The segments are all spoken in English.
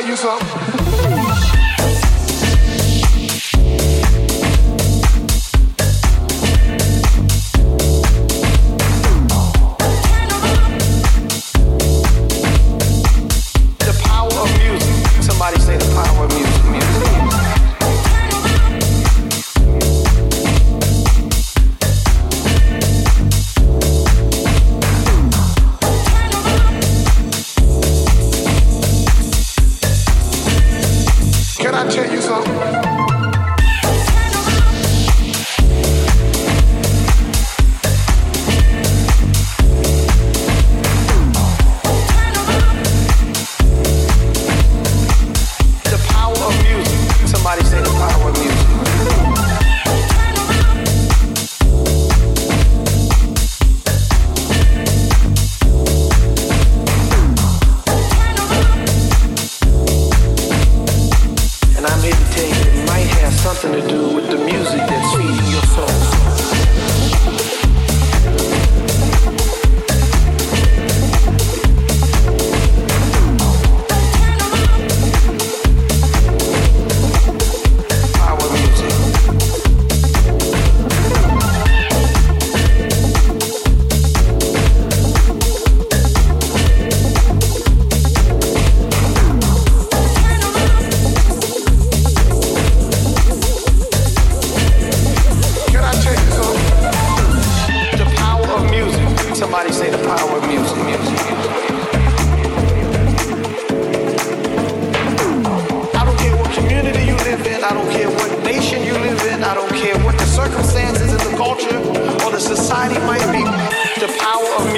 tell you something.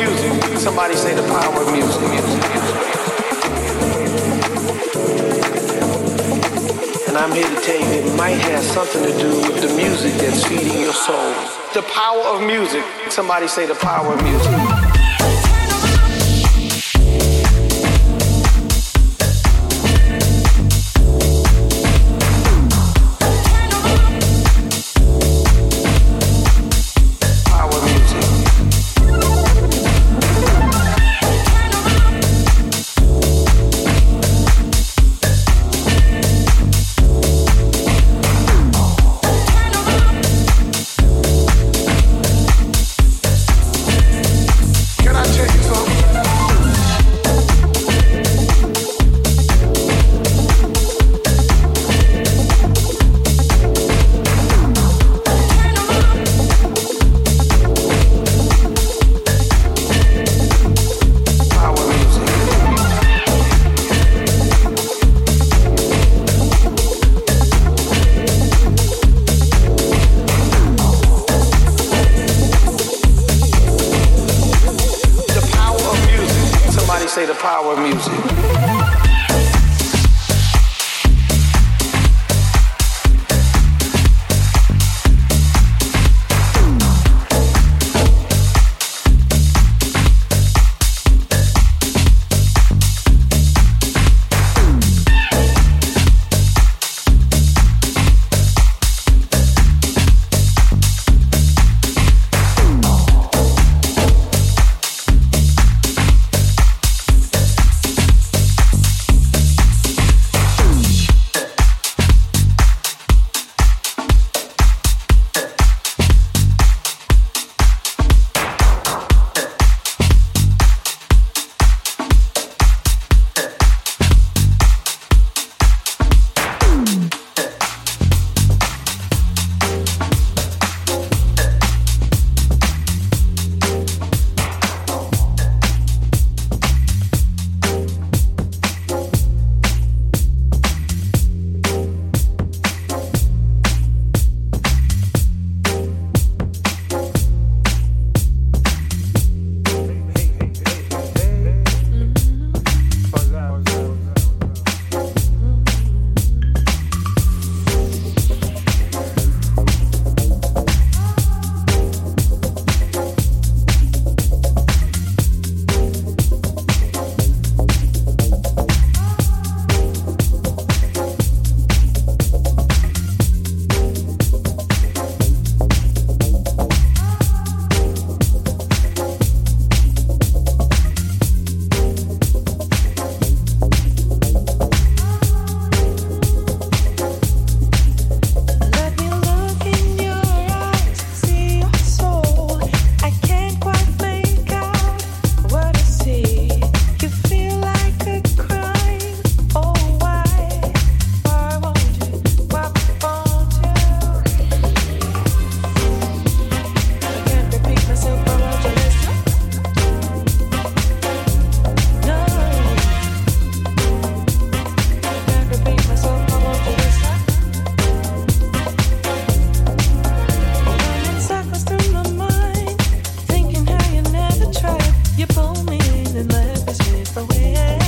music. Somebody say the power of music. And I'm here to tell you it might have something to do with the music that's feeding your soul. The power of music. Somebody say the power of music. feeling like this way for.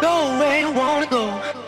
Go where you wanna go.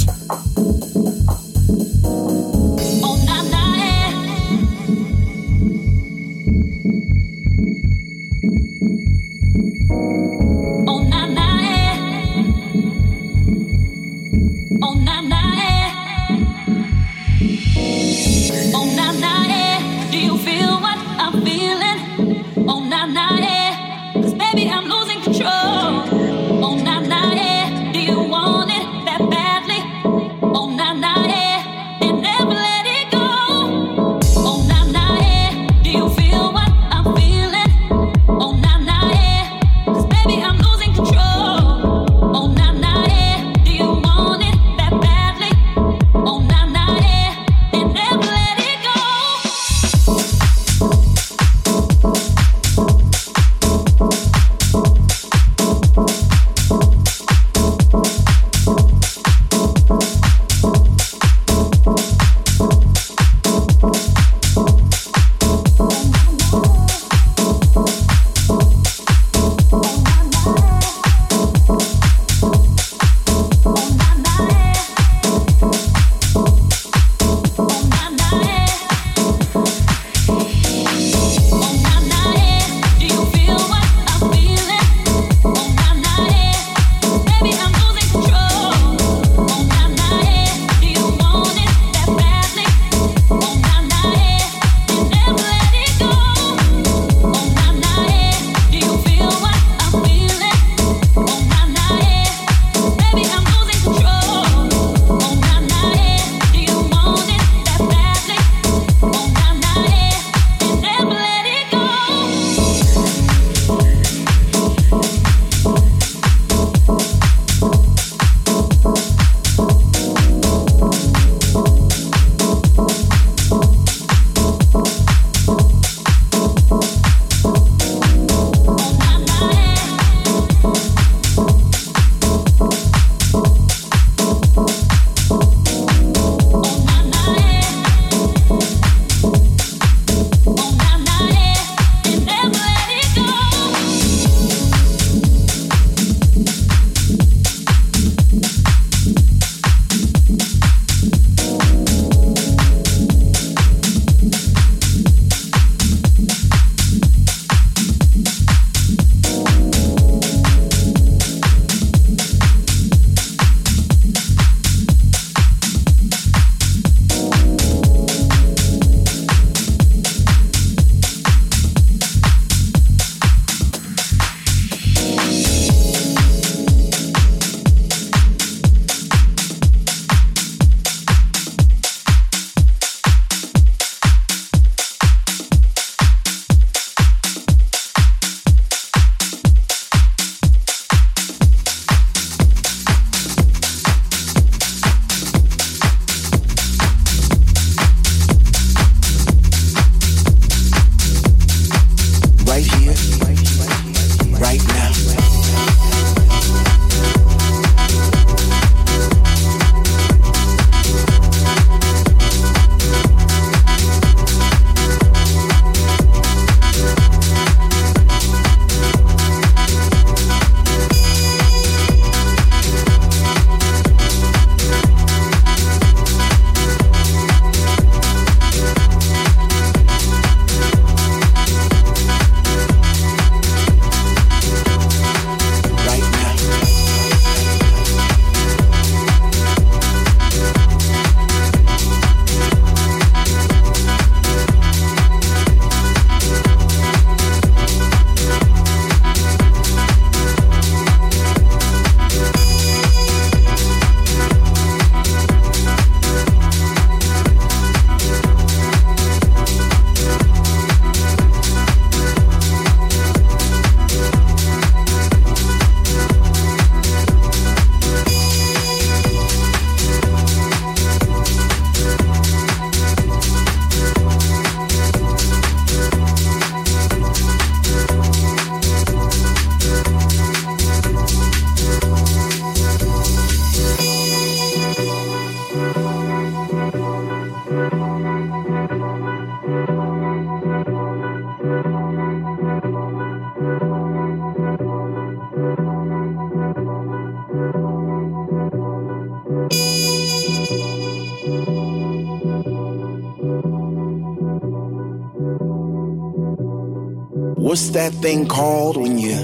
That thing called when you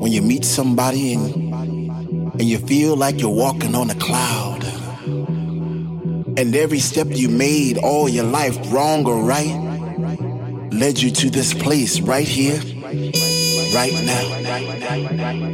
when you meet somebody and and you feel like you're walking on a cloud. And every step you made all your life wrong or right led you to this place right here right now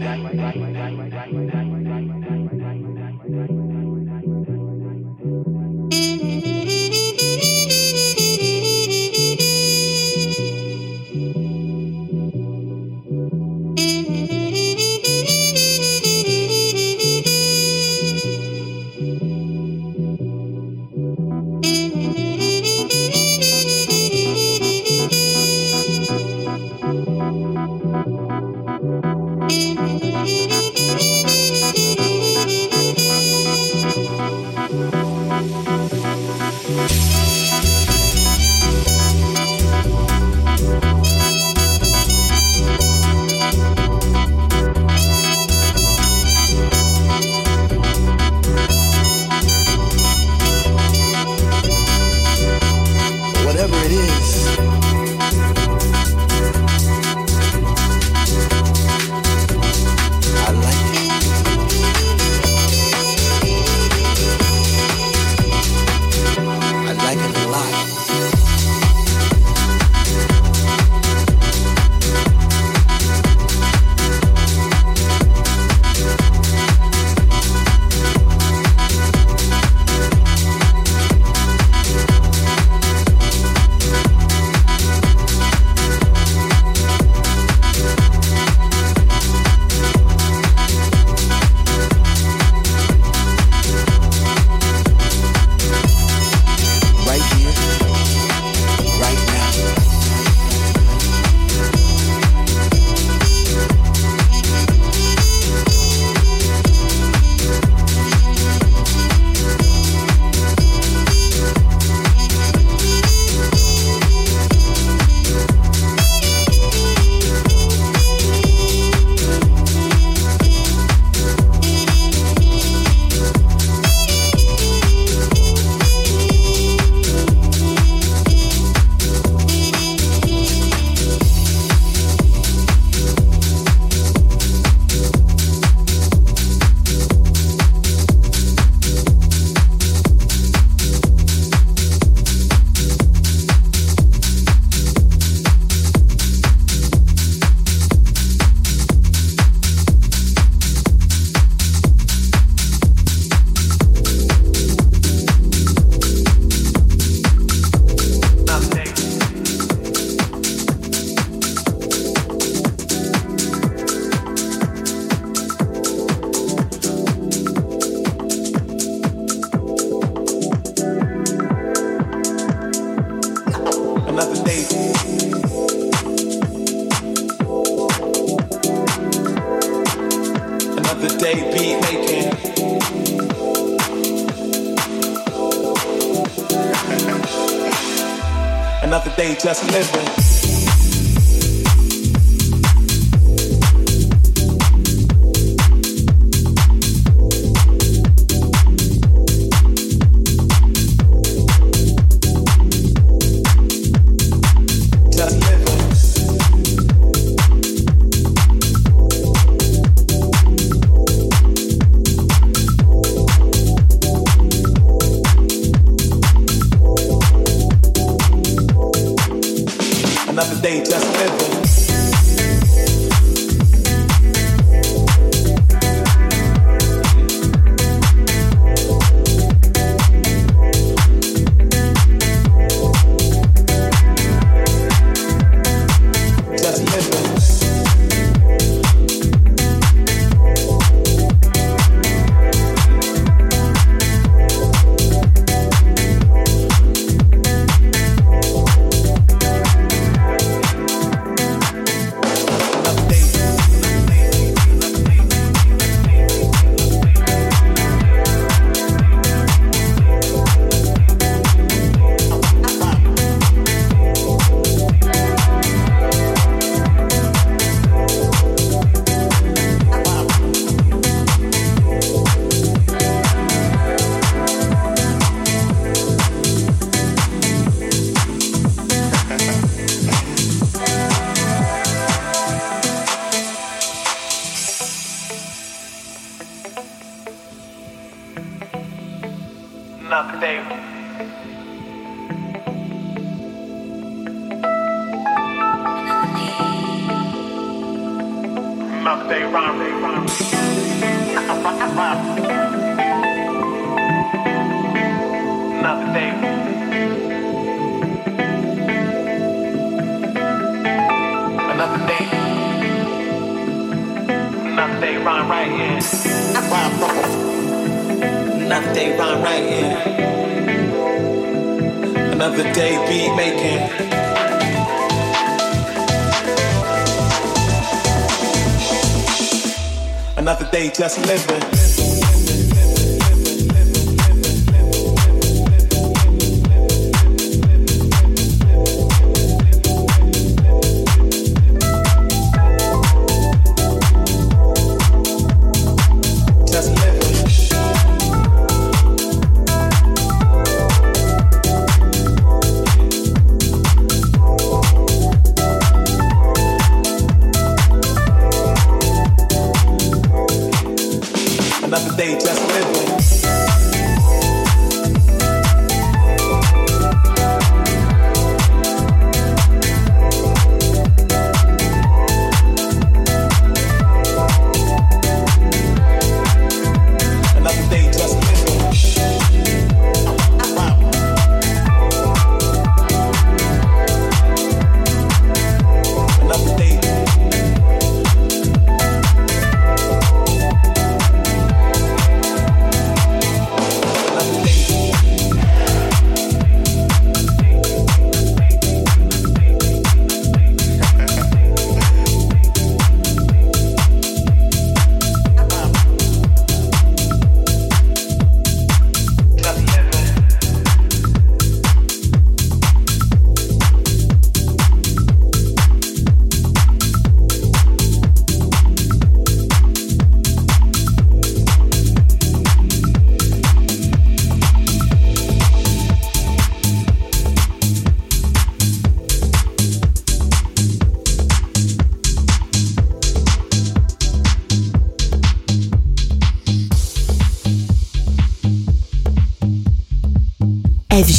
they just living.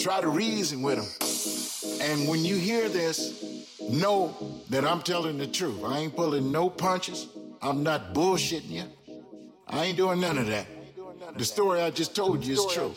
Try to reason with them. And when you hear this, know that I'm telling the truth. I ain't pulling no punches. I'm not bullshitting you. I ain't doing none of that. The story I just told you is true.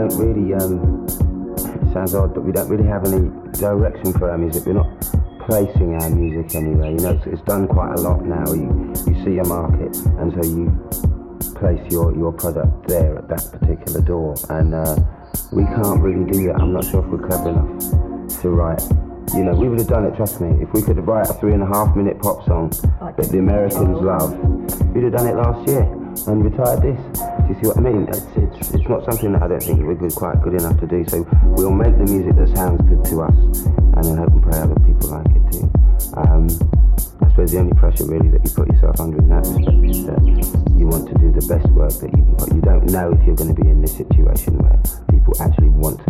Don't really. Um, it sounds odd, but we don't really have any direction for our music. We're not placing our music anywhere. You know, it's, it's done quite a lot now. You you see a market, and so you place your your product there at that particular door, and uh, we can't really do that. I'm not sure if we're clever enough to write you know, we would have done it, trust me. If we could have write a three and a half minute pop song that the Americans love, we'd have done it last year and retired this. Do you see what I mean? It's, it's, it's not something that I don't think we're quite good enough to do. So we'll make the music that sounds good to us and then hope and pray other people like it too. Um, I suppose the only pressure really that you put yourself under in that respect is that you want to do the best work that you can. But you don't know if you're going to be in this situation where people actually want to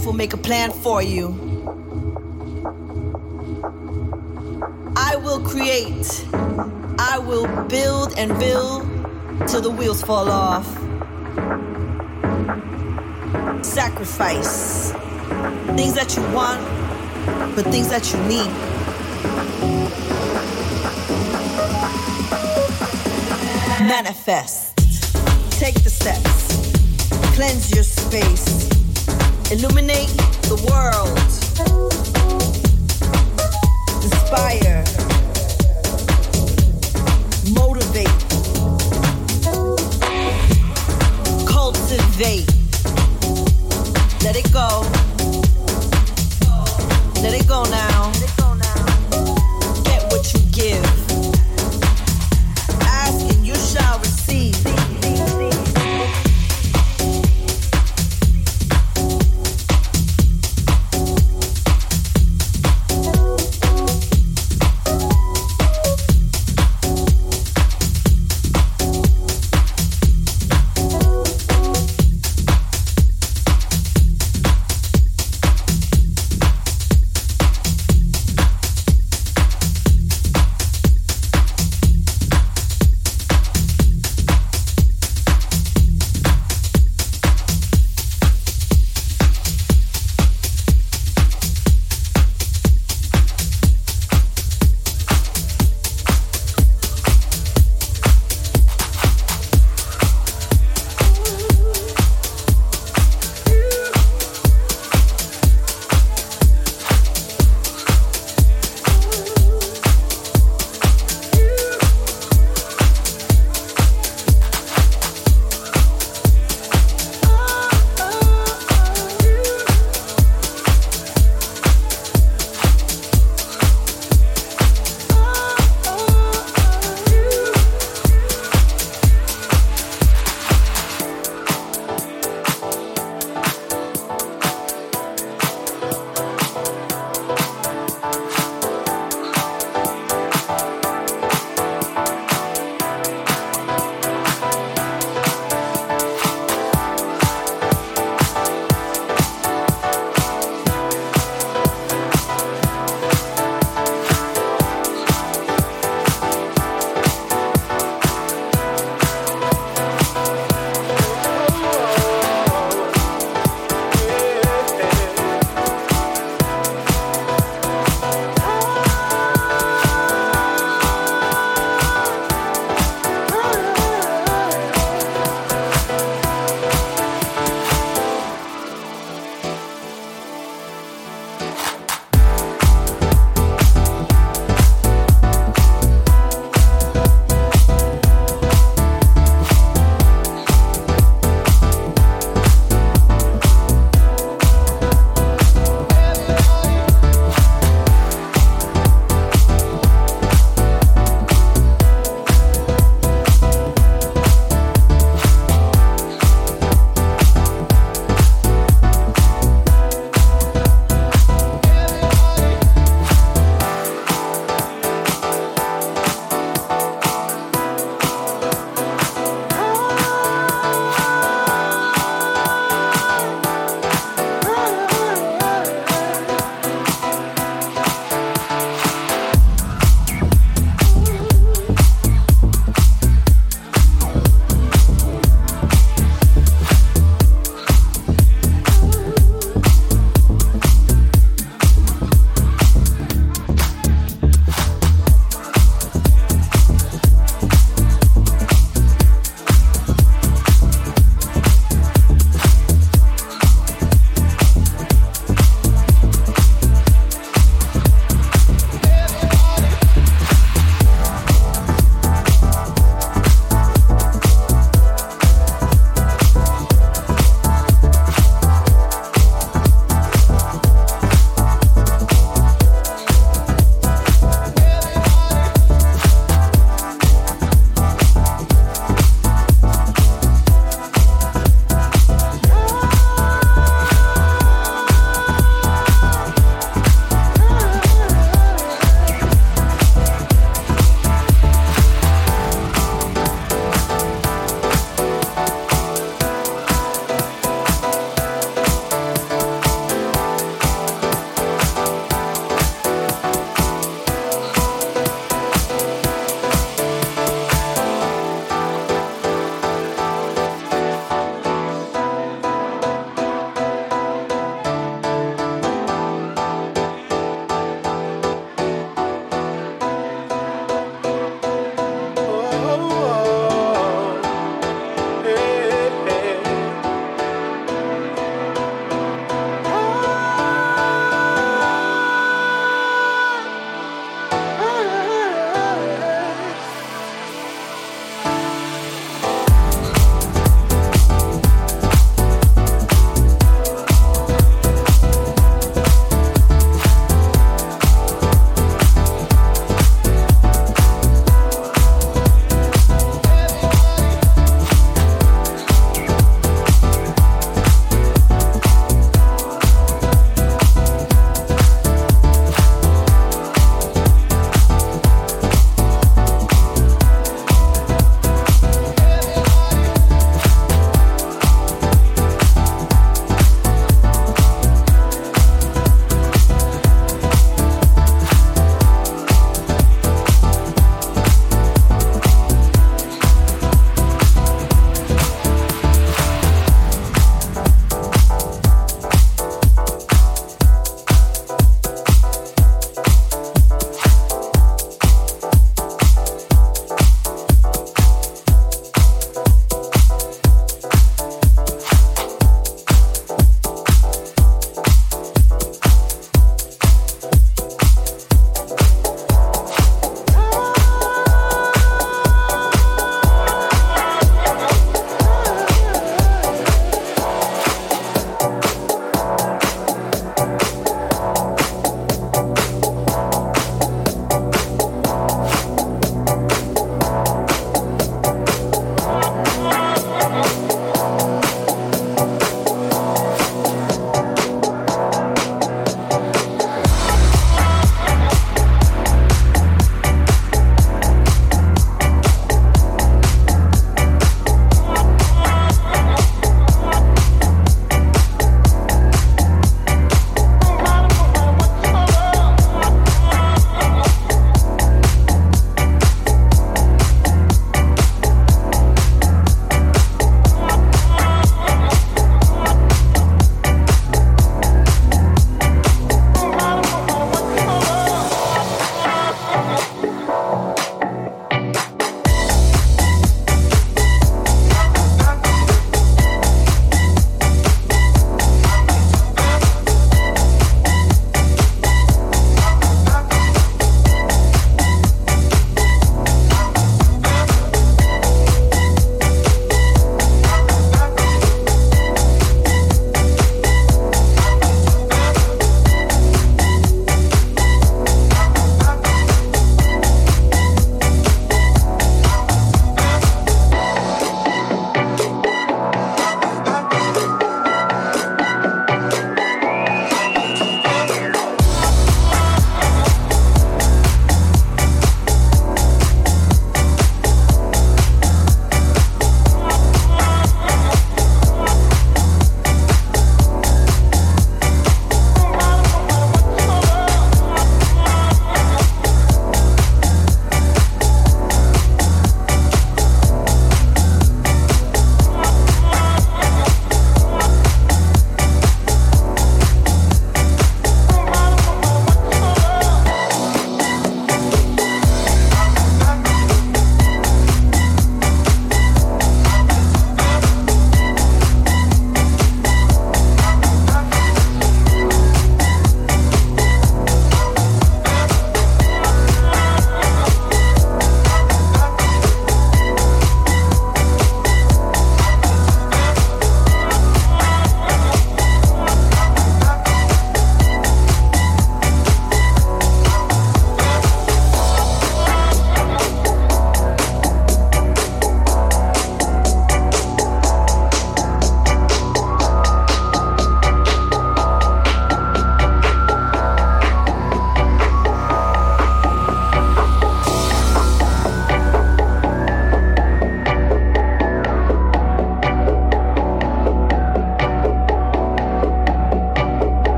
Life will make a plan for you. I will create. I will build and build till the wheels fall off. Sacrifice things that you want, but things that you need. Manifest. Take the steps. Cleanse your space. Illuminate the world. Inspire. Motivate. Cultivate. Let it go. Let it go now.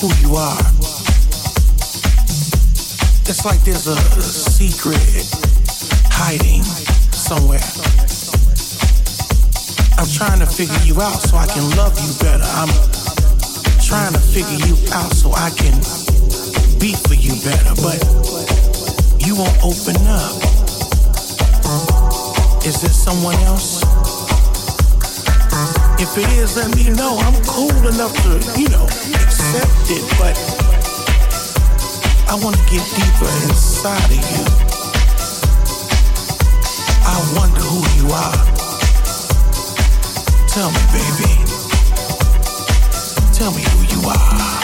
Who you are. It's like there's a secret hiding somewhere. I'm trying to figure you out so I can love you better. I'm trying to figure you out so I can be for you better, but you won't open up. Is there someone else? If it is, let me know. I'm cool enough to, you know, accept it, but I want to get deeper inside of you. I wonder who you are. Tell me, baby. Tell me who you are.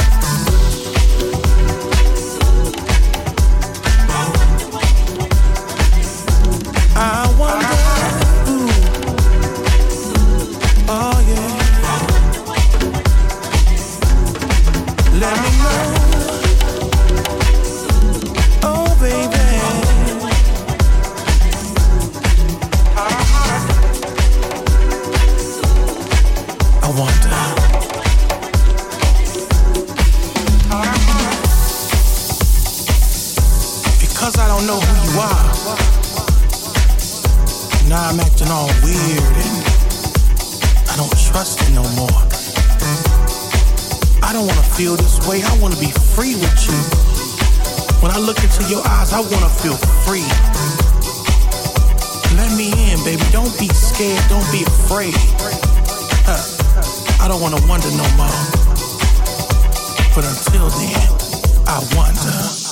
I wanna feel free. Let me in, baby. Don't be scared. Don't be afraid. Huh. I don't wanna wonder no more. But until then, I wonder.